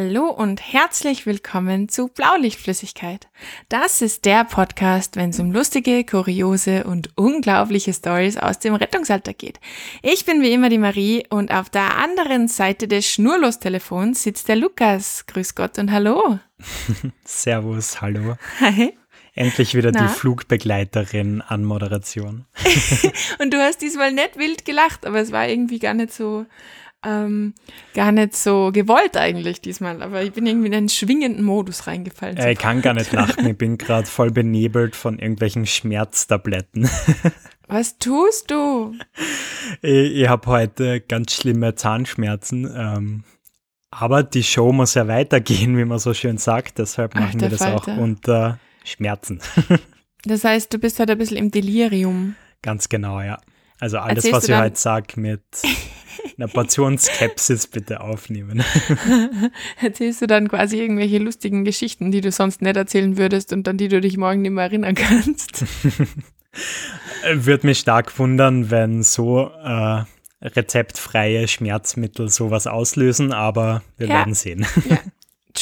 Hallo und herzlich willkommen zu Blaulichtflüssigkeit. Das ist der Podcast, wenn es um lustige, kuriose und unglaubliche Stories aus dem Rettungsalter geht. Ich bin wie immer die Marie und auf der anderen Seite des Schnurlostelefons sitzt der Lukas. Grüß Gott und hallo. Servus, hallo. Hi. Endlich wieder Na? die Flugbegleiterin an Moderation. Und du hast diesmal nicht wild gelacht, aber es war irgendwie gar nicht so, ähm, gar nicht so gewollt eigentlich diesmal. Aber ich bin irgendwie in einen schwingenden Modus reingefallen. Äh, ich kann gar nicht lachen, ich bin gerade voll benebelt von irgendwelchen Schmerztabletten. Was tust du? Ich, ich habe heute ganz schlimme Zahnschmerzen. Ähm, aber die Show muss ja weitergehen, wie man so schön sagt. Deshalb machen wir das auch Falter. unter Schmerzen. Das heißt, du bist halt ein bisschen im Delirium. Ganz genau, ja. Also alles, Erzählst was ich heute sage, mit einer Portion Skepsis bitte aufnehmen. Erzählst du dann quasi irgendwelche lustigen Geschichten, die du sonst nicht erzählen würdest und an die du dich morgen nicht mehr erinnern kannst? Würde mich stark wundern, wenn so äh, rezeptfreie Schmerzmittel sowas auslösen, aber wir Ja. werden sehen.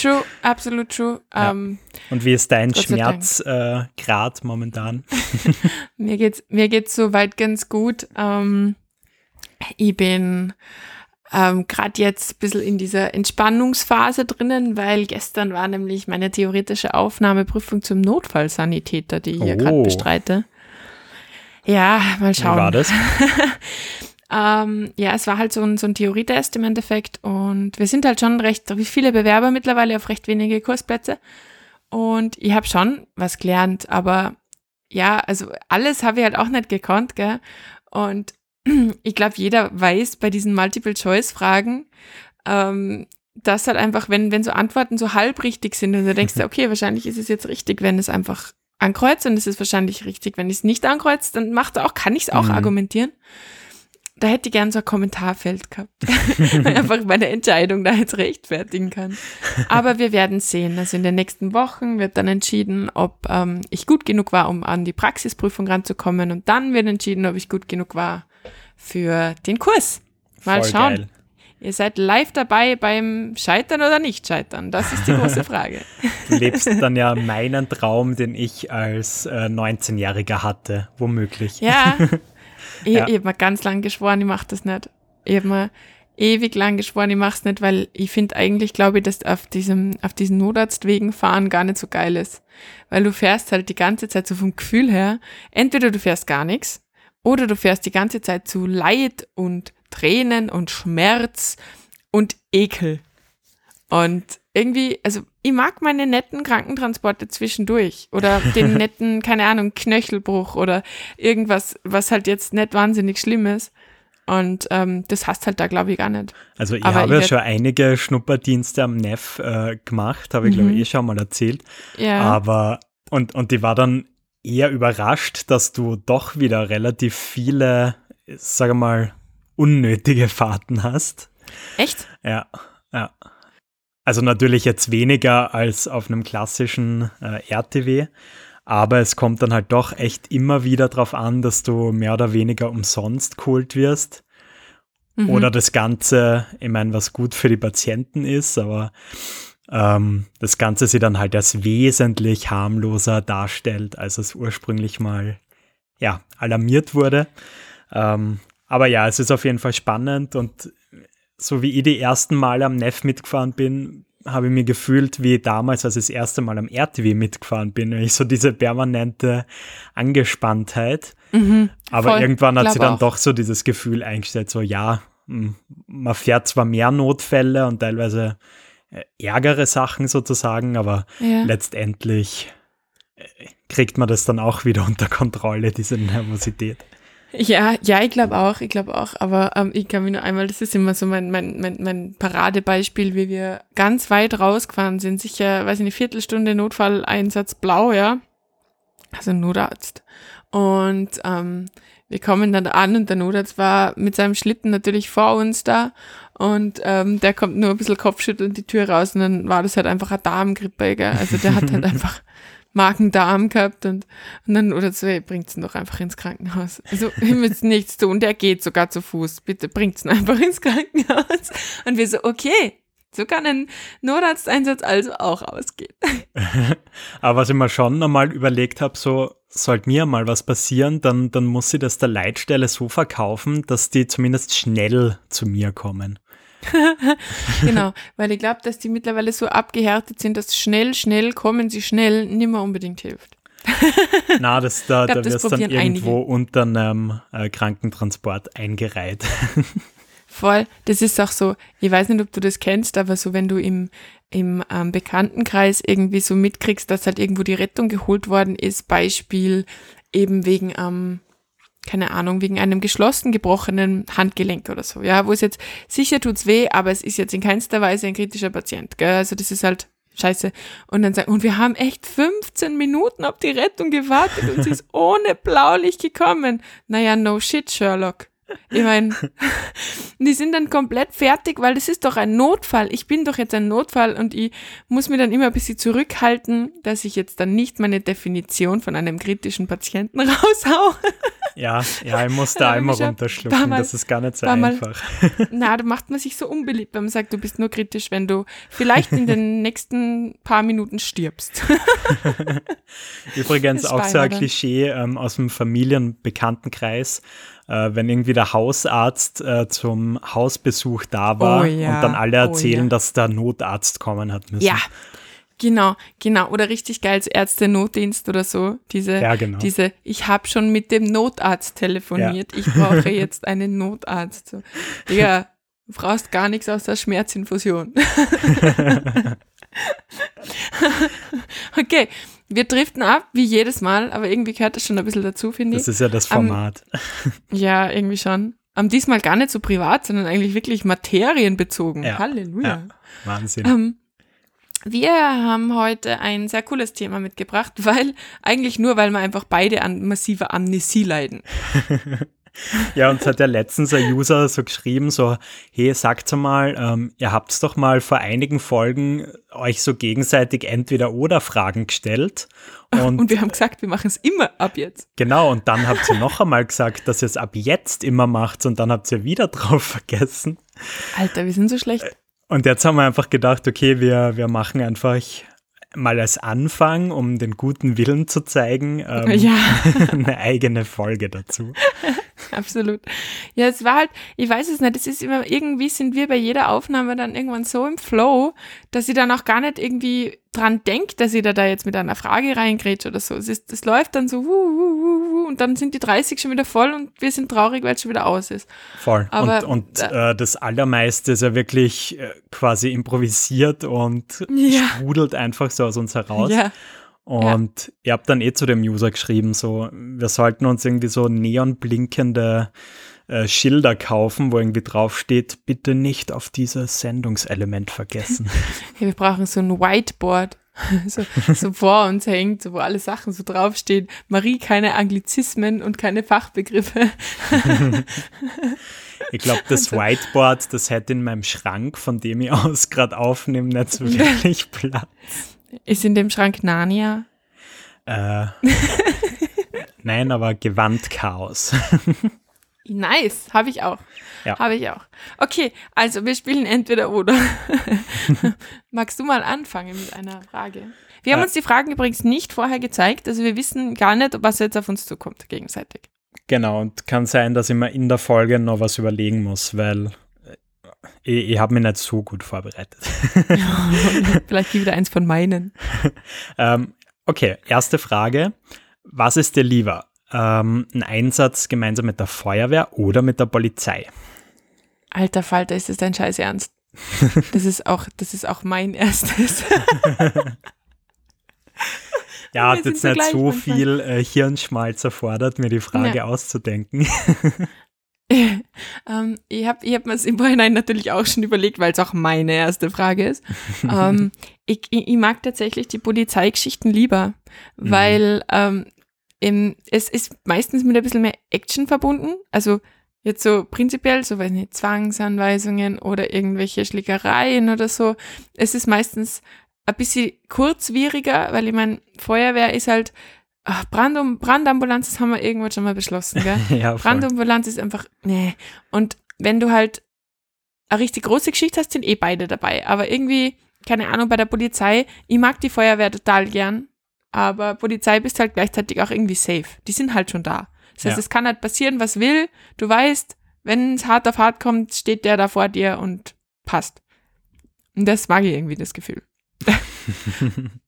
True, absolut true. Ja. Ähm, Und wie ist dein. Schmerzgrad äh, momentan? mir geht's, mir geht's soweit ganz gut. Ähm, ich bin ähm, gerade jetzt ein bisschen in dieser Entspannungsphase drinnen, weil gestern war nämlich meine theoretische Aufnahmeprüfung zum Notfallsanitäter, die ich hier gerade Oh. bestreite. Ja, mal Wie schauen. war das? Ähm, ja, es war halt so ein, so ein Theorietest im Endeffekt und wir sind halt schon recht viele Bewerber mittlerweile auf recht wenige Kursplätze und ich habe schon was gelernt, aber ja, also alles habe ich halt auch nicht gekonnt, gell? Und ich glaube, jeder weiß bei diesen Multiple-Choice-Fragen, ähm, dass halt einfach, wenn, wenn so Antworten so halb richtig sind und du denkst, okay, wahrscheinlich ist es jetzt richtig, wenn es einfach ankreuzt und es ist wahrscheinlich richtig, wenn ich es nicht ankreuze, dann macht er auch, kann ich es auch Mhm. argumentieren. Da hätte ich gern so ein Kommentarfeld gehabt, weil ich einfach meine Entscheidung da jetzt rechtfertigen kann. Aber wir werden sehen. Also in den nächsten Wochen wird dann entschieden, ob ähm, ich gut genug war, um an die Praxisprüfung ranzukommen. Und dann wird entschieden, ob ich gut genug war für den Kurs. Mal Voll schauen. geil. Ihr seid live dabei beim Scheitern oder nicht Scheitern? Das ist die große Frage. Du lebst dann ja meinen Traum, den ich als äh, 19-Jähriger hatte, womöglich. Ja. Ich, Ja. ich habe mir ganz lang geschworen, ich mache das nicht. Ich habe mir ewig lang geschworen, ich mache es nicht, weil ich finde eigentlich, glaube ich, dass auf diesem, auf diesen Notarztwegen fahren gar nicht so geil ist. Weil du fährst halt die ganze Zeit so vom Gefühl her, entweder du fährst gar nichts oder du fährst die ganze Zeit zu Leid und Tränen und Schmerz und Ekel. Und irgendwie, also ich mag meine netten Krankentransporte zwischendurch oder den netten, keine Ahnung, Knöchelbruch oder irgendwas, was halt jetzt nicht wahnsinnig schlimm ist. Und ähm, das hast halt da, glaube ich, gar nicht. Also ich Aber habe ja schon einige Schnupperdienste am Neff äh, gemacht, habe ich glaube Mhm. ich eh schon mal erzählt. Ja. Aber, und, und die war dann eher überrascht, dass du doch wieder relativ viele, sage mal, unnötige Fahrten hast. Echt? Ja, ja. Also natürlich jetzt weniger als auf einem klassischen äh, RTW, aber es kommt dann halt doch echt immer wieder darauf an, dass du mehr oder weniger umsonst geholt wirst. Mhm. Oder das Ganze, ich meine, was gut für die Patienten ist, aber ähm, das Ganze sie dann halt als wesentlich harmloser darstellt, als es ursprünglich mal ja, alarmiert wurde. Ähm, aber ja, es ist auf jeden Fall spannend und so wie ich die ersten Mal am Neff mitgefahren bin, habe ich mir gefühlt wie damals, als ich das erste Mal am RTW mitgefahren bin. Ich so diese permanente Angespanntheit. Mhm. Aber Voll, irgendwann hat sie dann auch. doch so dieses Gefühl eingestellt, so ja, man fährt zwar mehr Notfälle und teilweise äh, ärgere Sachen sozusagen, aber Ja. letztendlich äh, kriegt man das dann auch wieder unter Kontrolle, diese Nervosität. Ja, ja, ich glaube auch, ich glaube auch. Aber ähm, ich kann mich nur einmal, das ist immer so mein, mein, mein, mein Paradebeispiel, wie wir ganz weit rausgefahren sind, sicher, weiß ich nicht, Viertelstunde Notfalleinsatz blau, ja. Also Notarzt. Und ähm, wir kommen dann an und der Notarzt war mit seinem Schlitten natürlich vor uns da und ähm, der kommt nur ein bisschen kopfschüttelnd die Tür raus und dann war das halt einfach eine Darmgrippe, gell? Also der hat halt einfach Magen-Darm gehabt und, und dann oder so, ey, bringt's ihn doch einfach ins Krankenhaus. Also, ihr müsst nichts tun, der geht sogar zu Fuß. Bitte bringt's ihn einfach ins Krankenhaus. Und wir so, okay, So kann ein Notarzteinsatz also auch ausgehen. Aber was ich mir schon einmal überlegt habe, so sollte mir mal was passieren, dann, dann muss sie das der Leitstelle so verkaufen, dass die zumindest schnell zu mir kommen. genau, weil ich glaube, dass die mittlerweile so abgehärtet sind, dass schnell, schnell kommen sie schnell nimmer unbedingt hilft. Na, das, da, glaub, da wirst dann irgendwo einige. unter einem äh, Krankentransport eingereiht. Voll, das ist auch so, ich weiß nicht, ob du das kennst, aber so, wenn du im, im ähm, Bekanntenkreis irgendwie so mitkriegst, dass halt irgendwo die Rettung geholt worden ist, Beispiel eben wegen, ähm, keine Ahnung, wegen einem geschlossen gebrochenen Handgelenk oder so, ja, wo es jetzt, sicher tut's weh, aber es ist jetzt in keinster Weise ein kritischer Patient, gell? also das ist halt scheiße. Und dann sagen, und wir haben echt 15 Minuten auf die Rettung gewartet und sie ist ohne Blaulicht gekommen. Naja, no shit, Sherlock. Ich meine, die sind dann komplett fertig, weil das ist doch ein Notfall. Ich bin doch jetzt ein Notfall und ich muss mir dann immer ein bisschen zurückhalten, dass ich jetzt dann nicht meine Definition von einem kritischen Patienten raushau. Ja, ja, ich muss da einmal runterschlucken, das ist gar nicht so einfach. na, da macht man sich so unbeliebt, wenn man sagt, du bist nur kritisch, wenn du vielleicht in den nächsten paar Minuten stirbst. Übrigens auch so ein Klischee ähm, aus dem Familienbekanntenkreis äh, wenn irgendwie der Hausarzt äh, zum Hausbesuch da war oh, ja. und dann alle erzählen, oh, ja. dass der Notarzt kommen hat müssen. Ja, Genau, genau. Oder richtig geil als Ärzte-Notdienst oder so. Diese, ja, genau. diese, ich habe schon mit dem Notarzt telefoniert, ja. ich brauche jetzt einen Notarzt. So. Digga, du brauchst gar nichts außer Schmerzinfusion. okay, wir driften ab, wie jedes Mal, aber irgendwie gehört das schon ein bisschen dazu, finde ich. Das ist ja das Format. Um, ja, irgendwie schon. Um, diesmal gar nicht so privat, sondern eigentlich wirklich materienbezogen. Ja. Halleluja. Ja. Wahnsinn. Um, wir haben heute ein sehr cooles Thema mitgebracht, weil eigentlich nur, weil wir einfach beide an massiver Amnesie leiden. Ja, uns hat ja letztens ein User so geschrieben, so, hey, sagt mal, ähm, ihr habt doch mal vor einigen Folgen euch so gegenseitig entweder oder Fragen gestellt. Und, und wir haben gesagt, wir machen es immer ab jetzt. Genau, und dann habt ihr noch einmal gesagt, dass ihr es ab jetzt immer macht und dann habt ihr wieder drauf vergessen. Alter, wir sind so schlecht. Und jetzt haben wir einfach gedacht, okay, wir, wir machen einfach mal als Anfang, um den guten Willen zu zeigen, ähm, ja. eine eigene Folge dazu. Absolut. Ja, es war halt, ich weiß es nicht, es ist immer, irgendwie sind wir bei jeder Aufnahme dann irgendwann so im Flow, dass ich dann auch gar nicht irgendwie dran denkt, dass ich da, da jetzt mit einer Frage reingrätsche oder so. Es, ist, es läuft dann so, wuh, wuh, wuh, und dann sind die 30 schon wieder voll und wir sind traurig, weil es schon wieder aus ist. Voll. Aber, und, und äh, das Allermeiste ist ja wirklich äh, quasi improvisiert und ja. sprudelt einfach so aus uns heraus. Ja. Und ja. ihr habt dann eh zu dem User geschrieben, so, wir sollten uns irgendwie so neonblinkende äh, Schilder kaufen, wo irgendwie draufsteht, bitte nicht auf dieses Sendungselement vergessen. Ja, wir brauchen so ein Whiteboard, so, so vor uns hängt, so, wo alle Sachen so draufstehen. Marie, keine Anglizismen und keine Fachbegriffe. ich glaube, das also Whiteboard, das hätte in meinem Schrank, von dem ich aus gerade aufnehme, nicht so wirklich Platz. Ist in dem Schrank Narnia? Äh, nein, aber Gewandchaos. nice, habe ich auch. Ja. Habe ich auch. Okay, also wir spielen entweder oder. Magst du mal anfangen mit einer Frage? Wir haben äh, uns die Fragen übrigens nicht vorher gezeigt, also wir wissen gar nicht, was jetzt auf uns zukommt gegenseitig. Genau, und kann sein, dass ich mir in der Folge noch was überlegen muss, weil ich, ich habe mich nicht so gut vorbereitet. Vielleicht wieder eins von meinen. ähm, okay, erste Frage. Was ist dir lieber? Ähm, ein Einsatz gemeinsam mit der Feuerwehr oder mit der Polizei? Alter Falter, ist das dein Scheiß Ernst? Das ist auch, das ist auch mein erstes. ja, hat jetzt nicht so viel äh, Hirnschmalz erfordert, mir die Frage ja. auszudenken. ähm, ich habe ich hab mir es im Vorhinein natürlich auch schon überlegt, weil es auch meine erste Frage ist. ähm, ich, ich, ich, mag tatsächlich die Polizeigeschichten lieber, mhm. weil ähm, im, es ist meistens mit ein bisschen mehr Action verbunden. Also jetzt so prinzipiell, so weiß nicht, Zwangsanweisungen oder irgendwelche Schlägereien oder so. Es ist meistens ein bisschen kurzwieriger, weil ich meine, Feuerwehr ist halt Ach, Brandum, Brandambulanz, das haben wir irgendwann schon mal beschlossen, gell? ja, Brandambulanz ist einfach, nee. Und wenn du halt eine richtig große Geschichte hast, sind eh beide dabei. Aber irgendwie, keine Ahnung, bei der Polizei, ich mag die Feuerwehr total gern, aber Polizei bist halt gleichzeitig auch irgendwie safe. Die sind halt schon da. Das heißt, Ja. es kann halt passieren, was will. Du weißt, wenn es hart auf hart kommt, steht der da vor dir und passt. Und das mag ich irgendwie, das Gefühl.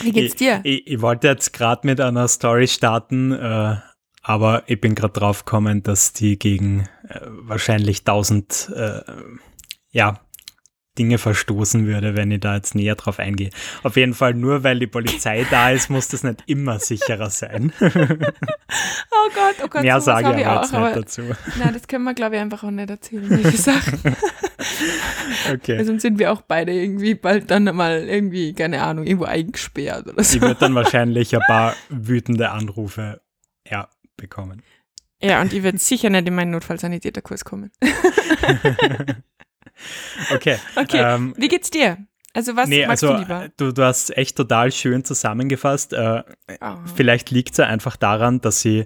Wie geht's dir? Ich, ich wollte jetzt gerade mit einer Story starten, äh, aber ich bin gerade drauf gekommen, dass die gegen äh, wahrscheinlich tausend äh, ja, Dinge verstoßen würde, wenn ich da jetzt näher drauf eingehe. Auf jeden Fall nur, weil die Polizei da ist, muss das nicht immer sicherer sein. Oh Gott, oh Gott, Mehr sowas sage ich aber jetzt nicht dazu. Nein, das können wir, glaube ich, einfach auch nicht erzählen, solche Sachen. Okay. Weil sonst sind wir auch beide irgendwie bald dann mal irgendwie, keine Ahnung, irgendwo eingesperrt oder so. Ich würde dann wahrscheinlich ein paar wütende Anrufe ja, bekommen. Ja, und ich werde sicher nicht in meinen Notfallsanitäterkurs kommen. Okay. Okay, Ähm, wie geht's dir? Also was nee, magst also du lieber? du, du hast echt total schön zusammengefasst. Äh, Oh. Vielleicht liegt es ja einfach daran, dass sie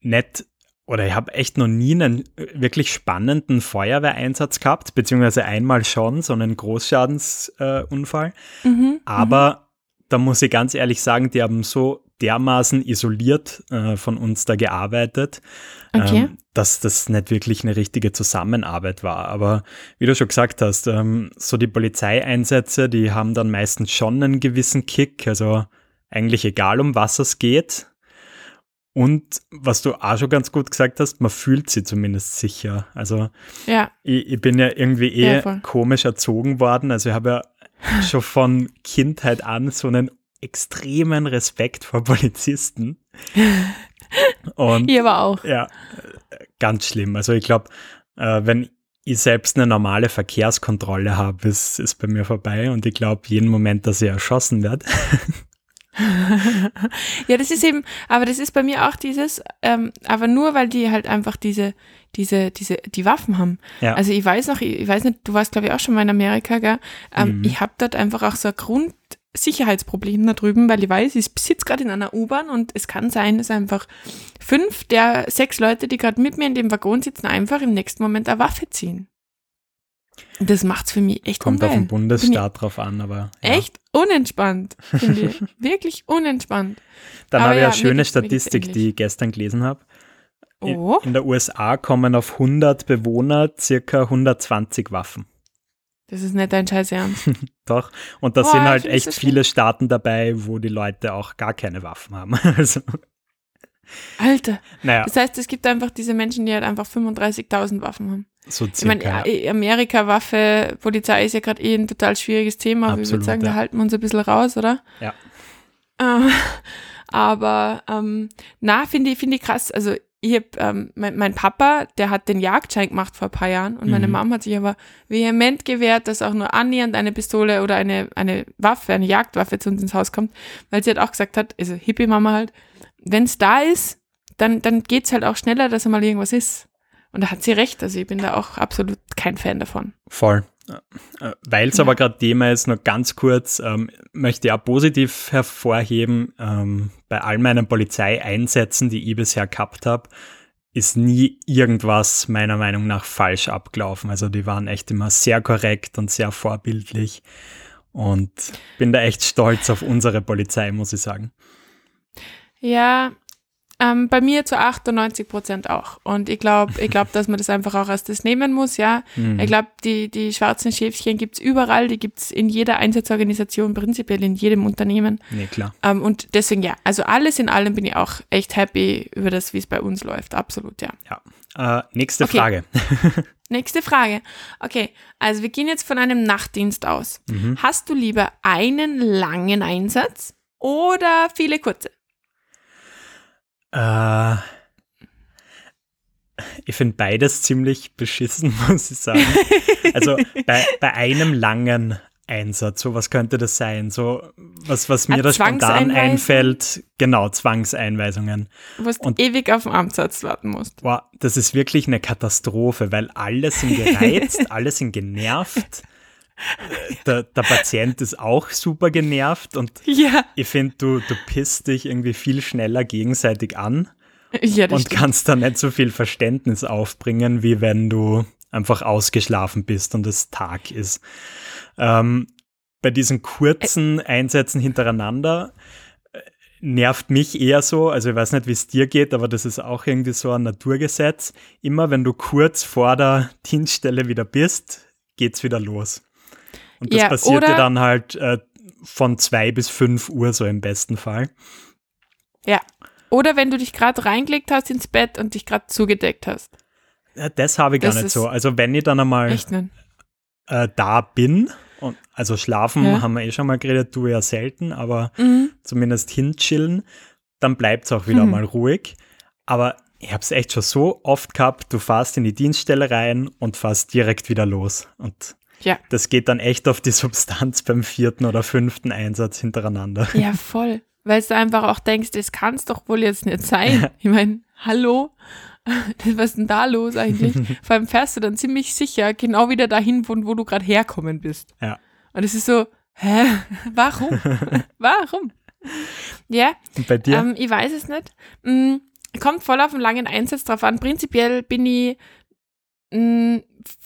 nicht, oder ich habe echt noch nie einen wirklich spannenden Feuerwehreinsatz gehabt, beziehungsweise einmal schon, so einen Großschadensunfall. Äh. Mhm, Aber da muss ich ganz ehrlich sagen, die haben so dermaßen isoliert äh, von uns da gearbeitet, Okay. ähm, dass das nicht wirklich eine richtige Zusammenarbeit war. Aber wie du schon gesagt hast, ähm, so die Polizeieinsätze, die haben dann meistens schon einen gewissen Kick, also eigentlich egal um was es geht. Und was du auch schon ganz gut gesagt hast, man fühlt sie zumindest sicher. Also ja, ich, ich bin ja irgendwie eh Ja, komisch erzogen worden. Also ich habe ja schon von Kindheit an so einen extremen Respekt vor Polizisten. Und ich aber auch. ja, ganz schlimm. Also ich glaube, äh, wenn ich selbst eine normale Verkehrskontrolle habe, ist, ist bei mir vorbei und ich glaube jeden Moment, dass ich erschossen werde. ja, das ist eben, aber das ist bei mir auch dieses, ähm, aber nur weil die halt einfach diese, diese, diese, die Waffen haben. Ja. Also ich weiß noch, ich, weiß nicht, du warst glaube ich auch schon mal in Amerika, gell? Ähm, Mhm. Ich habe dort einfach auch so ein Grundsicherheitsproblem da drüben, weil ich weiß, ich sitze gerade in einer U-Bahn und es kann sein, dass einfach fünf der sechs Leute, die gerade mit mir in dem Waggon sitzen, einfach im nächsten Moment eine Waffe ziehen. Das macht's für mich echt Kommt auf ungeil. den Bundesstaat drauf an, aber ja. Echt unentspannt, finde ich. Wirklich unentspannt. Dann Aber habe ich ja, eine schöne Statistik, die ich gestern gelesen habe. In, Oh, in der USA kommen auf 100 Bewohner circa 120 Waffen. Das ist nicht dein Scheiß Ernst. Doch. Und da Boah, sind halt echt so schlimm. viele Staaten dabei, wo die Leute auch gar keine Waffen haben. Also, Alter, naja, das heißt, es gibt einfach diese Menschen, die halt einfach 35.000 Waffen haben. so Ich meine, circa. ja, Amerika, Waffe, Polizei ist ja gerade eh ein total schwieriges Thema. aber ich Absolut, würde sagen, ja. da halten wir uns ein bisschen raus, oder? Ja. Ähm, aber ähm, na, finde ich, finde ich krass. Also ich hab, ähm, mein, mein Papa, der hat den Jagdschein gemacht vor ein paar Jahren und meine Mhm. Mom hat sich aber vehement gewehrt, dass auch nur annähernd eine Pistole oder eine, eine Waffe, eine Jagdwaffe zu uns ins Haus kommt, weil sie halt auch gesagt hat, also Hippie-Mama halt, wenn es da ist, dann, dann geht es halt auch schneller, dass einmal irgendwas ist. Und da hat sie recht, also ich bin da auch absolut kein Fan davon. Voll. Weil es aber gerade Thema ist, nur ganz kurz, ähm, möchte ich auch positiv hervorheben, ähm, bei all meinen Polizeieinsätzen, die ich bisher gehabt habe, ist nie irgendwas meiner Meinung nach falsch abgelaufen. Also die waren echt immer sehr korrekt und sehr vorbildlich und bin da echt stolz auf unsere Polizei, muss ich sagen. Ja, ähm, bei mir zu 98 Prozent auch. Und ich glaube, ich glaub, dass man das einfach auch als das nehmen muss, ja. Mhm. Ich glaube, die, die schwarzen Schäfchen gibt's überall, die gibt's in jeder Einsatzorganisation, prinzipiell in jedem Unternehmen. Nee, klar. Ähm, und deswegen, ja, also alles in allem bin ich auch echt happy über das, wie es bei uns läuft. Absolut, ja. Äh, nächste Okay. Frage. Nächste Frage. Okay, also wir gehen jetzt von einem Nachtdienst aus. Mhm. Hast du lieber einen langen Einsatz oder viele kurze? Äh, ich finde beides ziemlich beschissen, muss ich sagen. Also bei, bei einem langen Einsatz, so was könnte das sein? So was, was mir Eine da spontan einfällt, genau, Zwangseinweisungen. Wo du Und- ewig auf den Amtsarzt warten musst. Boah, das ist wirklich eine Katastrophe, weil alle sind gereizt, alle sind genervt. Äh, Der, der Patient ist auch super genervt und Ja, ich finde, du, du pisst dich irgendwie viel schneller gegenseitig an. ja und stimmt. kannst da nicht so viel Verständnis aufbringen, wie wenn du einfach ausgeschlafen bist und es Tag ist. Ähm, bei diesen kurzen Einsätzen hintereinander äh, nervt mich eher so, also ich weiß nicht, wie es dir geht, aber das ist auch irgendwie so ein Naturgesetz. Immer wenn du kurz vor der Dienststelle wieder bist, geht's wieder los. Und das Ja, passiert dir oder- dann halt äh, von zwei bis fünf Uhr so im besten Fall. Ja. Oder wenn du dich gerade reingelegt hast ins Bett und dich gerade zugedeckt hast. Ja, das habe ich gar Das nicht ist- so. Also wenn ich dann einmal nicht? äh, da bin, und, also schlafen Ja. haben wir eh schon mal geredet, du ja selten, aber Mhm. zumindest hinchillen, dann bleibt es auch wieder Mhm. mal ruhig. Aber ich habe es echt schon so oft gehabt, du fährst in die Dienststelle rein und fährst direkt wieder los. Und Ja. das geht dann echt auf die Substanz beim vierten oder fünften Einsatz hintereinander. Ja, voll. Weil du einfach auch denkst, das kann es doch wohl jetzt nicht sein. Ich meine, hallo? Was ist denn da los eigentlich? Vor allem fährst du dann ziemlich sicher genau wieder dahin, von wo du gerade herkommen bist. Ja. Und es ist so, hä? Warum? Warum? Ja, Und bei dir? ähm, ich weiß es nicht. Mm, kommt voll auf einen langen Einsatz drauf an. Prinzipiell bin ich mm,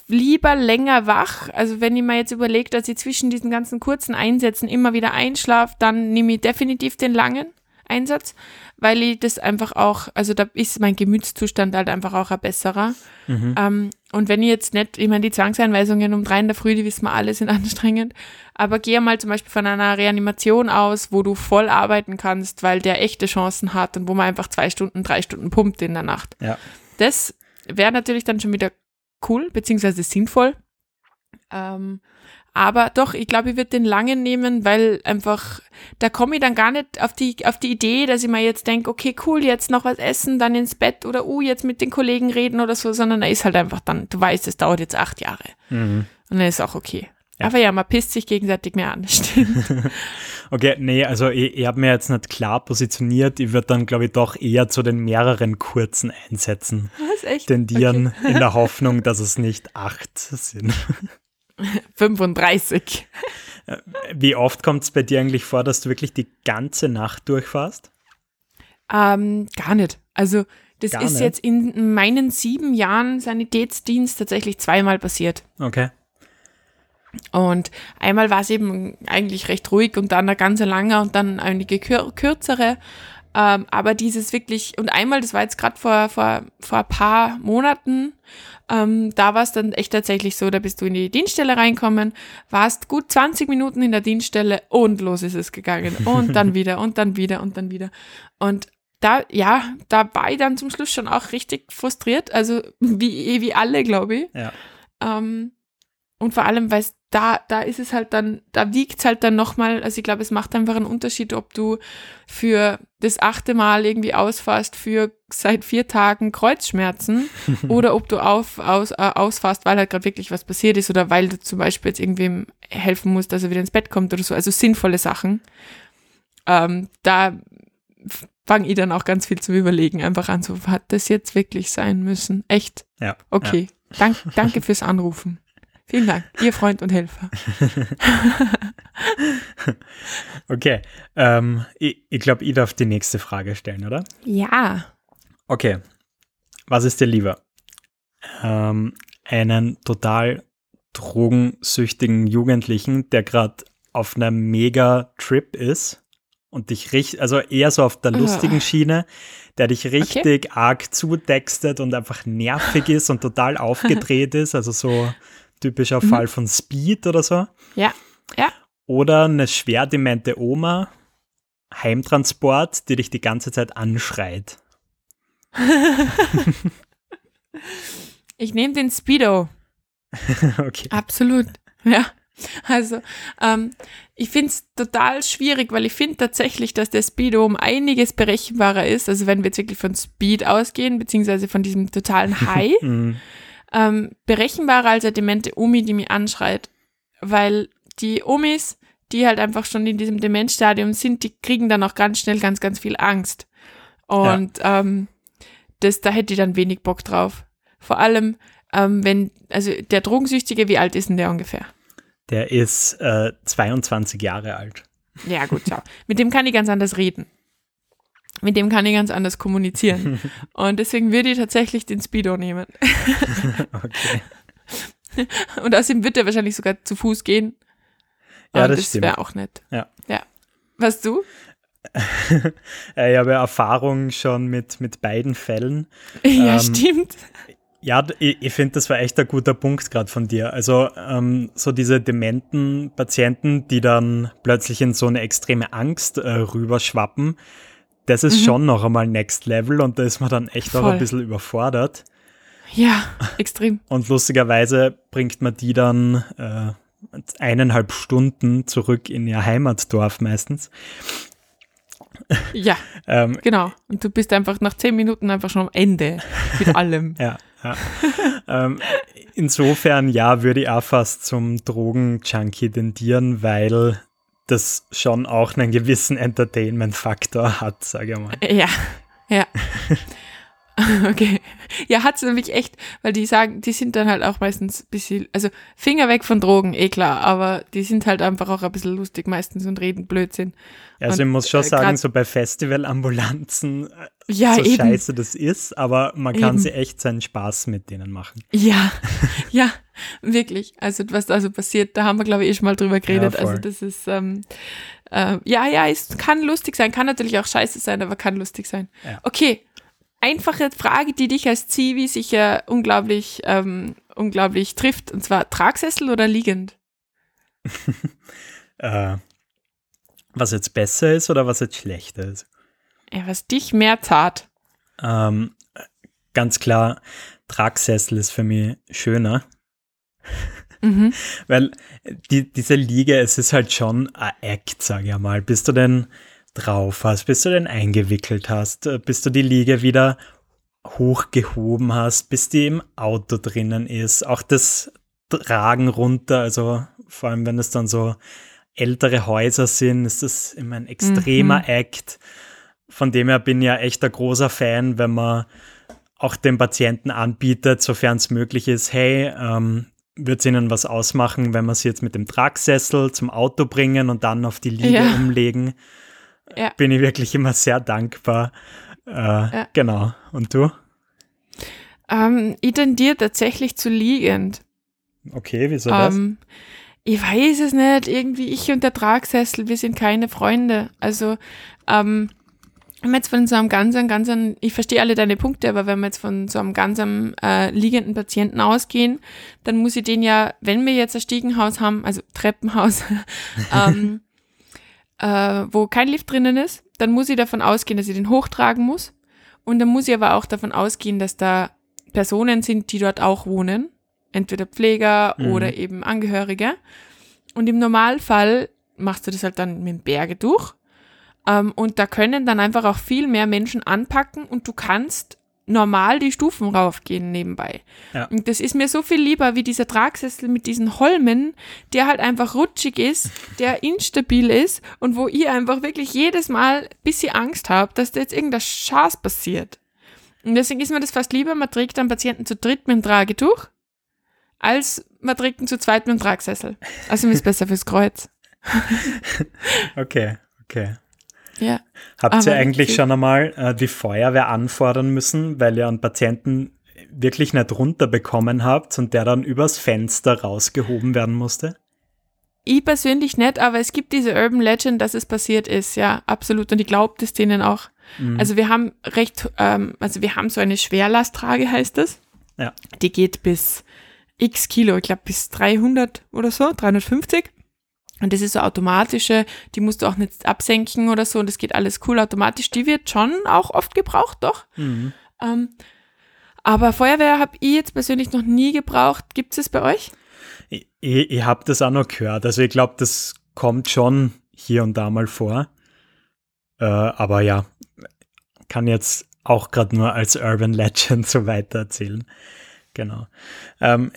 lieber länger wach. Also wenn ich mir jetzt überlege, dass ich zwischen diesen ganzen kurzen Einsätzen immer wieder einschlafe, dann nehme ich definitiv den langen Einsatz, weil ich das einfach auch, also da ist mein Gemütszustand halt einfach auch ein besserer. Mhm. Ähm, und wenn ich jetzt nicht, ich meine, die Zwangseinweisungen um drei in der Früh, die wissen wir alle, sind anstrengend, aber gehe mal zum Beispiel von einer Reanimation aus, wo du voll arbeiten kannst, weil der echte Chancen hat und wo man einfach zwei Stunden, drei Stunden pumpt in der Nacht. Ja. Das wäre natürlich dann schon wieder cool, beziehungsweise sinnvoll. Ähm, aber doch, ich glaube, ich würde den langen nehmen, weil einfach, da komme ich dann gar nicht auf die, auf die Idee, dass ich mir jetzt denke, okay, cool, jetzt noch was essen, dann ins Bett oder uh, jetzt mit den Kollegen reden oder so, sondern er ist halt einfach dann, du weißt, es dauert jetzt acht Jahre. Mhm. Und dann ist auch okay. Ja. Aber ja, man pisst sich gegenseitig mehr an, stimmt. Okay, nee, also ich, ich habe mir jetzt nicht klar positioniert. Ich würde dann, glaube ich, doch eher zu den mehreren kurzen Einsätzen tendieren, in der Hoffnung, dass es nicht acht sind. 35. Wie oft kommt es bei dir eigentlich vor, dass du wirklich die ganze Nacht durchfährst? Ähm, gar nicht. Also, das Gar ist nicht? jetzt in meinen sieben Jahren Sanitätsdienst tatsächlich zweimal passiert. Okay. Und einmal war es eben eigentlich recht ruhig und dann ein ganz langer und dann einige kür kürzere. Ähm, aber dieses wirklich, und einmal, das war jetzt gerade vor, vor, vor ein paar Monaten, ähm, da war es dann echt tatsächlich so, da bist du in die Dienststelle reinkommen, warst gut 20 Minuten in der Dienststelle und los ist es gegangen. Und dann wieder und dann wieder und dann wieder. Und da, ja, da war ich dann zum Schluss schon auch richtig frustriert, also wie, wie alle, glaube ich. Ja. Ähm, und vor allem, weil da, da ist es halt dann, da wiegt es halt dann nochmal, also ich glaube, es macht einfach einen Unterschied, ob du für das achte Mal irgendwie ausfährst für seit vier Tagen Kreuzschmerzen oder ob du auf, aus, äh, ausfährst, weil halt gerade wirklich was passiert ist oder weil du zum Beispiel jetzt irgendwem helfen musst, dass er wieder ins Bett kommt oder so. Also sinnvolle Sachen. Ähm, da fange ich dann auch ganz viel zu überlegen, einfach an, so, hat das jetzt wirklich sein müssen? Echt? Ja. Okay. Dank, danke fürs Anrufen. Vielen Dank, Ihr Freund und Helfer. Okay. Ähm, ich ich glaube, ich darf die nächste Frage stellen, oder? Ja. Okay. Was ist dir lieber? Ähm, einen total drogensüchtigen Jugendlichen, der gerade auf einem Mega-Trip ist und dich richtig, also eher so auf der Ah. lustigen Schiene, der dich richtig arg zutextet und einfach nervig ist und total aufgedreht ist, also so typischer Mhm. Fall von Speed oder so. Ja. Ja. Oder eine schwer demente Oma, Heimtransport, die dich die ganze Zeit anschreit. Ich nehme den Speedo. okay. Absolut. Ja. Also, ähm, ich finde es total schwierig, weil ich finde tatsächlich, dass der Speedo um einiges berechenbarer ist. Also, wenn wir jetzt wirklich von Speed ausgehen, beziehungsweise von diesem totalen High, Mm, ähm, berechenbarer als eine demente Omi, die mich anschreit. Weil die Omis, die halt einfach schon in diesem Demenzstadium sind, die kriegen dann auch ganz schnell ganz, ganz viel Angst. Und ähm, das, da hätte ich dann wenig Bock drauf. Vor allem, ähm, wenn, also der Drogensüchtige, wie alt ist denn der ungefähr? Der ist äh, 22 Jahre alt. Ja, gut, schau. Mit dem kann ich ganz anders reden. Mit dem kann ich ganz anders kommunizieren. Und deswegen würde ich tatsächlich den Speedo nehmen. Okay. Und außerdem wird er wahrscheinlich sogar zu Fuß gehen. Ja, Und das das stimmt. wäre auch nett. Ja. Ja. Was du? Ich habe Erfahrung schon mit, mit beiden Fällen. Ja, Ähm, stimmt. Ja, ich, ich finde, das war echt ein guter Punkt gerade von dir. Also ähm, so diese dementen Patienten, die dann plötzlich in so eine extreme Angst äh, rüberschwappen, das ist Mhm. schon noch einmal Next Level und da ist man dann echt auch Voll. ein bisschen überfordert. Ja, extrem. Und lustigerweise bringt man die dann äh, eineinhalb Stunden zurück in ihr Heimatdorf meistens. Ja, Ähm, genau. Und du bist einfach nach zehn Minuten einfach schon am Ende mit allem. Ja, ja. ähm, insofern, ja, würde ich auch fast zum Drogen-Junkie tendieren, weil das schon auch einen gewissen Entertainment-Faktor hat, sage ich mal. Ja, ja. Okay. Ja, hat's nämlich echt, weil die sagen, die sind dann halt auch meistens ein bisschen, also Finger weg von Drogen, eh klar, aber die sind halt einfach auch ein bisschen lustig meistens und reden Blödsinn. Also ich Und, muss schon äh, sagen, so bei Festivalambulanzen, äh, Ja, so eben. scheiße das ist, aber man kann Eben. sie echt seinen Spaß mit denen machen. Ja, ja, wirklich. Also was da so passiert, da haben wir, glaube ich, eh schon mal drüber geredet. voll. also das ist, ähm, äh, ja, ja, es kann lustig sein, kann natürlich auch scheiße sein, aber kann lustig sein. Ja. Okay, einfache Frage, die dich als Zivi sicher unglaublich, ähm, unglaublich trifft, und zwar Tragsessel oder liegend? Äh, was jetzt besser ist oder was jetzt schlechter ist. Ja, was dich mehr zart. Ähm, ganz klar, Tragsessel ist für mich schöner. Mhm. Weil die, diese Liege, es ist halt schon ein Act, sage ich mal. Bis du den drauf hast, bis du den eingewickelt hast, äh, bis du die Liege wieder hochgehoben hast, bis die im Auto drinnen ist. Auch das Tragen runter, also vor allem wenn es dann so ältere Häuser sind, ist das immer ein extremer Mhm. Act. Von dem her bin ich ja echt ein großer Fan, wenn man auch dem Patienten anbietet, sofern es möglich ist, hey, ähm, wird es Ihnen was ausmachen, wenn wir Sie jetzt mit dem Tragsessel zum Auto bringen und dann auf die Liege Ja. umlegen? Ja. Bin ich wirklich immer sehr dankbar. Äh, Genau. Und du? Ähm, ich tendiere tatsächlich zu liegend. Okay, wieso das? Ähm, ich weiß es nicht. Irgendwie ich und der Tragsessel, wir sind keine Freunde. Also, ähm, wenn wir jetzt von so einem ganz, ganz, ich verstehe alle deine Punkte, aber wenn wir jetzt von so einem ganz äh, liegenden Patienten ausgehen, dann muss ich den ja, wenn wir jetzt ein Stiegenhaus haben, also Treppenhaus, ähm, äh, wo kein Lift drinnen ist, dann muss ich davon ausgehen, dass ich den hochtragen muss. Und dann muss ich aber auch davon ausgehen, dass da Personen sind, die dort auch wohnen. Entweder Pfleger Mhm. oder eben Angehörige. Und im Normalfall machst du das halt dann mit dem Berge durch. Ähm, und da können dann einfach auch viel mehr Menschen anpacken und du kannst normal die Stufen raufgehen nebenbei. Ja. Und das ist mir so viel lieber wie dieser Tragsessel mit diesen Holmen, der halt einfach rutschig ist, der instabil ist und wo ihr einfach wirklich jedes Mal ein bisschen Angst habt, dass da jetzt irgendein Schaß passiert. Und deswegen ist mir das fast lieber, man trägt einen Patienten zu dritt mit dem Tragetuch, als man trägt ihn zu zweit mit dem Tragsessel. Also ist besser fürs Kreuz. Okay, okay. Ja. Habt ihr eigentlich schon einmal äh, die Feuerwehr anfordern müssen, weil ihr einen Patienten wirklich nicht runterbekommen habt und der dann übers Fenster rausgehoben werden musste? Ich persönlich nicht, aber es gibt diese Urban Legend, dass es passiert ist, ja, absolut. Und ich glaube das denen auch. Mhm. Also wir haben recht, ähm, also wir haben so eine Schwerlasttrage, heißt das. Ja. Die geht bis x Kilo, ich glaube bis 300 oder so, 350. Und das ist so automatische, die musst du auch nicht absenken oder so und das geht alles cool automatisch. Die wird schon auch oft gebraucht, doch. Mhm. Ähm, aber Feuerwehr habe ich jetzt persönlich noch nie gebraucht. Gibt es bei euch? Ich, ich, ich habe das auch noch gehört. Also ich glaube, das kommt schon hier und da mal vor. Äh, aber ja, kann jetzt auch gerade nur als Urban Legend so weiter erzählen. Genau. Ähm,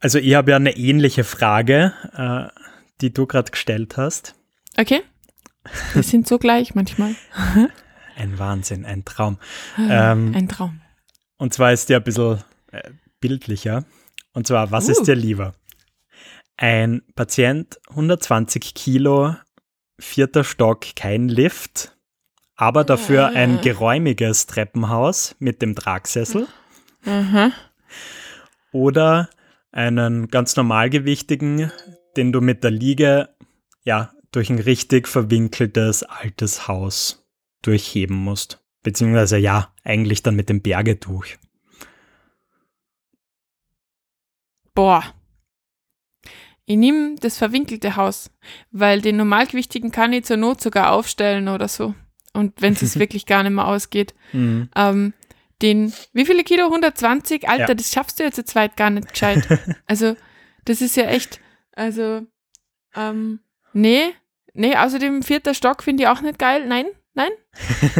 also ich habe ja eine ähnliche Frage, äh, die du gerade gestellt hast. Okay. Wir sind so gleich manchmal. Ein Wahnsinn, ein Traum. Ähm, Ein Traum. Und zwar ist der ein bisschen äh, bildlicher. Und zwar, was Uh. ist dir lieber? Ein Patient, 120 Kilo, vierter Stock, kein Lift, aber dafür ein Ah. geräumiges Treppenhaus mit dem Tragsessel. Aha. Oder einen ganz normalgewichtigen, den du mit der Liege ja durch ein richtig verwinkeltes altes Haus durchheben musst. Beziehungsweise ja, eigentlich dann mit dem Berge durch. Boah. Ich nehme das verwinkelte Haus, weil den normalgewichtigen kann ich zur Not sogar aufstellen oder so. Und wenn es wirklich gar nicht mehr ausgeht. Mhm. Ähm, den, wie viele Kilo? 120? Alter, Ja. das schaffst du ja zu zweit gar nicht gescheit. also, das ist ja echt, also, ähm, nee, nee, außerdem vierter Stock finde ich auch nicht geil. Nein, nein.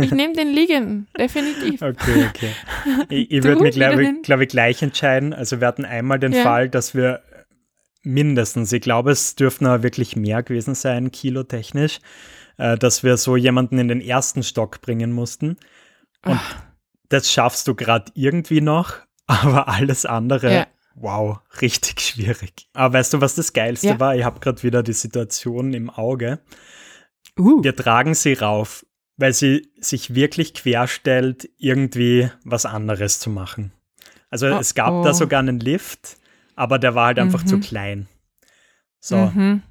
Ich nehme den liegenden, definitiv. Okay, okay. Ich, ich würde mich, glaube ich, glaub ich, gleich entscheiden. Also wir hatten einmal den Ja. Fall, dass wir mindestens, ich glaube, es dürften aber wirklich mehr gewesen sein, kilotechnisch, äh, dass wir so jemanden in den ersten Stock bringen mussten. Und das schaffst du gerade irgendwie noch, aber alles andere, Ja. Wow, richtig schwierig. Aber weißt du, was das Geilste Ja. war? Ich habe gerade wieder die Situation im Auge. Uh. Wir tragen sie rauf, weil sie sich wirklich querstellt, irgendwie was anderes zu machen. Also Oh, es gab oh. da sogar einen Lift, aber der war halt einfach Mhm. zu klein. So, Mhm.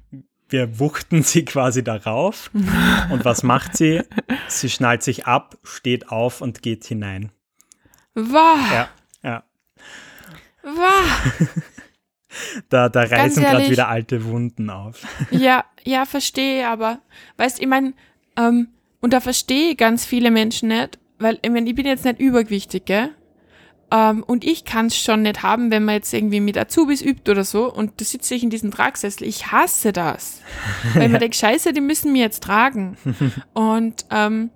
wir wuchten sie quasi darauf. und was macht sie? Sie schnallt sich ab, steht auf und geht hinein. Wow. Ja. Da, da reißen gerade wieder alte Wunden auf. Ja, ja, verstehe, aber weißt, ich meine, ähm, und da verstehe ich ganz viele Menschen nicht, weil ich, mein, ich bin jetzt nicht übergewichtig, gell? Ähm, und ich kann es schon nicht haben, wenn man jetzt irgendwie mit Azubis übt oder so und da sitze ich in diesem Tragsessel. Ich hasse das. Weil man denkt, scheiße, die müssen mir jetzt tragen. und ähm,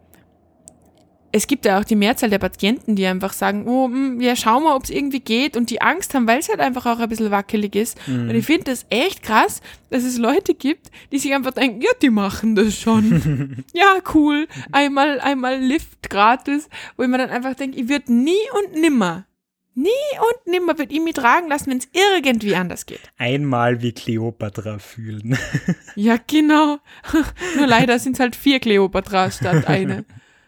es gibt ja auch die Mehrzahl der Patienten, die einfach sagen, oh, hm, ja, schau mal, ob es irgendwie geht und die Angst haben, weil es halt einfach auch ein bisschen wackelig ist. Und ich finde das echt krass, dass es Leute gibt, die sich einfach denken, ja, die machen das schon. ja, cool. Einmal, einmal Lift gratis, wo ich mir dann einfach denke, ich würde nie und nimmer, nie und nimmer würde ich mich tragen lassen, wenn es irgendwie anders geht. Einmal wie Kleopatra fühlen. Ja, genau. Nur leider sind es halt vier Kleopatras statt eine.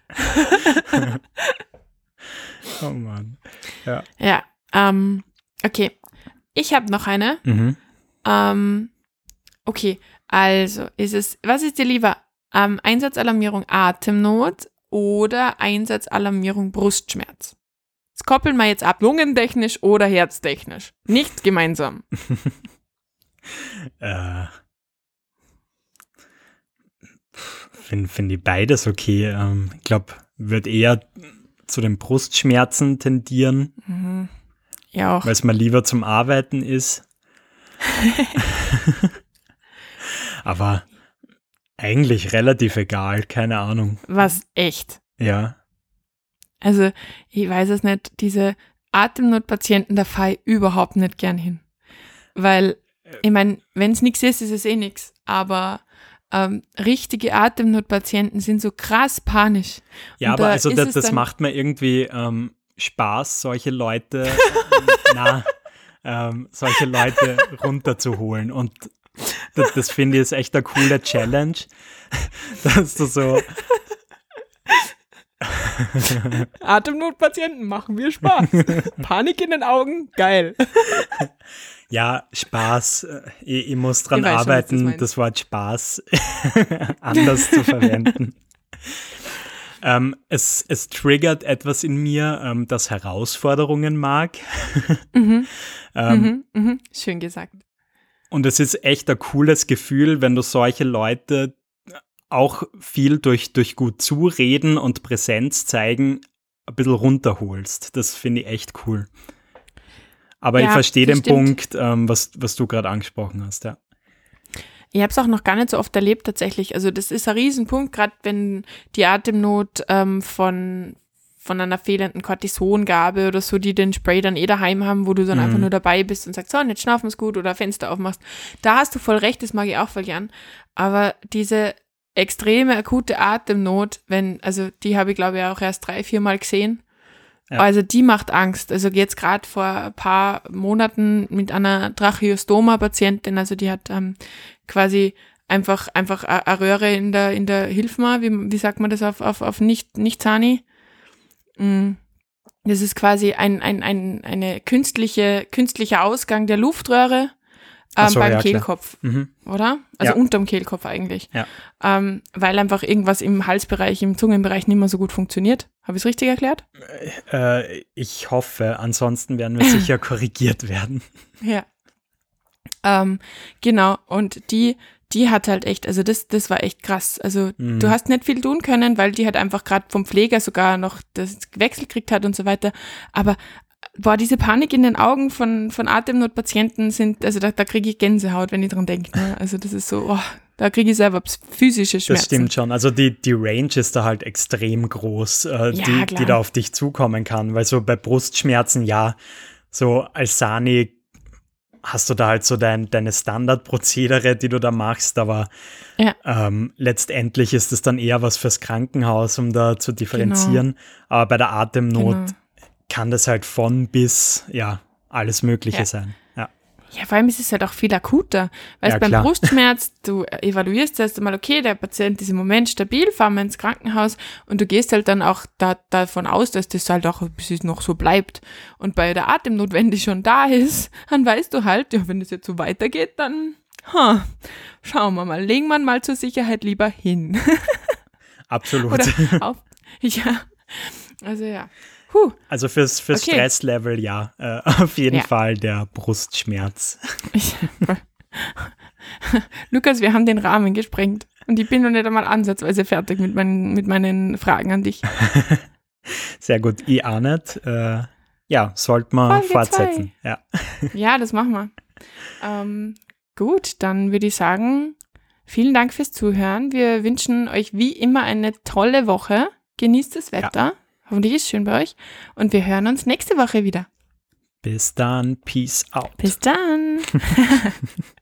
oh Mann. Ja, ähm, okay. Ich habe noch eine. Mhm. Ähm, okay, also ist es, was ist dir lieber? Ähm, Einsatzalarmierung Atemnot oder Einsatzalarmierung Brustschmerz? Das koppeln wir jetzt ab, lungentechnisch oder herztechnisch. Nicht gemeinsam. Äh, Finde find ich beides okay. Ähm, ich glaube, würde eher zu den Brustschmerzen tendieren, Mhm. Ja, auch. weil es mal lieber zum Arbeiten ist. Aber eigentlich relativ egal, keine Ahnung. Was echt. Ja. Also, ich weiß es nicht, diese Atemnotpatienten, da fahre ich überhaupt nicht gern hin. Weil, ich meine, wenn es nichts ist, ist es eh nichts. Aber ähm, richtige Atemnotpatienten sind so krass panisch. Ja, Und aber da also das, das macht mir irgendwie ähm, Spaß, solche Leute, na, ähm, solche Leute runterzuholen. Und das, das finde ich ist echt eine coole Challenge, dass du so, Atemnotpatienten machen mir Spaß. Panik in den Augen, geil. Ja, Spaß, äh, ich, ich muss dran Ich schon, arbeiten, meinst. das Wort Spaß anders zu verwenden. Ähm, es, es triggert etwas in mir, ähm, das Herausforderungen mag. Mhm, Ähm, mhm, mhm. Schön gesagt. Und es ist echt ein cooles Gefühl, wenn du solche Leute auch viel durch, durch gut Zureden und Präsenz zeigen, ein bisschen runterholst. Das finde ich echt cool. Aber ich Ja, verstehe das den stimmt. Punkt, ähm, was, was du gerade angesprochen hast, ja. Ich habe es auch noch gar nicht so oft erlebt tatsächlich. Also das ist ein Riesenpunkt, gerade wenn die Atemnot ähm, von, von einer fehlenden Cortisongabe oder so, die den Spray dann eh daheim haben, wo du dann Mhm. einfach nur dabei bist und sagst, so, und jetzt schnaufen wir's gut oder Fenster aufmachst. Da hast du voll recht, das mag ich auch voll gern. Aber diese extreme akute Atemnot, wenn, also die habe ich glaube ich auch erst drei, vier Mal gesehen. Ja. Also die macht Angst. Also jetzt gerade vor ein paar Monaten mit einer Tracheostoma-Patientin, also die hat ähm, quasi einfach einfach eine Röhre in der in der Hilf mal, wie, wie sagt man das auf auf auf nicht nicht Zani? Mm. das ist quasi ein, ein, ein eine künstliche, künstlicher Ausgang der Luftröhre ähm, so, beim ja. Kehlkopf, Mhm. oder? Also Ja. unterm Kehlkopf eigentlich. Ja. Ähm, weil einfach irgendwas im Halsbereich, im Zungenbereich nicht mehr so gut funktioniert. Habe ich es richtig erklärt? Äh, ich hoffe, ansonsten werden wir sicher korrigiert werden. Ja. Ähm, genau, und die, die hat halt echt, also das, das war echt krass. Also Mhm. du hast nicht viel tun können, weil die halt einfach gerade vom Pfleger sogar noch das Wechsel gekriegt hat und so weiter. Aber boah, diese Panik in den Augen von, von Atemnotpatienten sind, also da, da kriege ich Gänsehaut, wenn ich dran denke. Ne? Also das ist so, oh, da kriege ich selber physische Schmerzen. Das stimmt schon. Also die, die Range ist da halt extrem groß, äh, Ja, die, klar. die da auf dich zukommen kann. Weil so bei Brustschmerzen, ja, so als Sani hast du da halt so dein, deine Standardprozedere, die du da machst, aber Ja. ähm, letztendlich ist es dann eher was fürs Krankenhaus, um da zu differenzieren. Aber bei der Atemnot Genau. Kann das halt von bis, ja, alles Mögliche Ja. sein. Ja. Ja, vor allem ist es halt auch viel akuter. Weil Ja, beim klar. Brustschmerz, du evaluierst erst einmal, okay, der Patient ist im Moment stabil, fahren wir ins Krankenhaus und du gehst halt dann auch da, davon aus, dass das halt auch bis es noch so bleibt. Und bei der Atemnot, wenn die schon da ist, dann weißt du halt, ja, wenn es jetzt so weitergeht, dann, ha, schauen wir mal, legen wir mal zur Sicherheit lieber hin. Absolut. Oder auf, ja, also ja. Puh. Also fürs, fürs Okay. Stresslevel, ja, äh, auf jeden Ja. Fall der Brustschmerz. Ich, Lukas, wir haben den Rahmen gesprengt. Und ich bin noch nicht einmal ansatzweise fertig mit meinen, mit meinen Fragen an dich. Sehr gut, ich auch nicht. Äh, ja, sollte man Folge fortsetzen. Ja. Ja, das machen wir. Ähm, gut, dann würde ich sagen, vielen Dank fürs Zuhören. Wir wünschen euch wie immer eine tolle Woche. Genießt das Wetter. Hoffentlich ist es schön bei euch. Und wir hören uns nächste Woche wieder. Bis dann, peace out. Bis dann.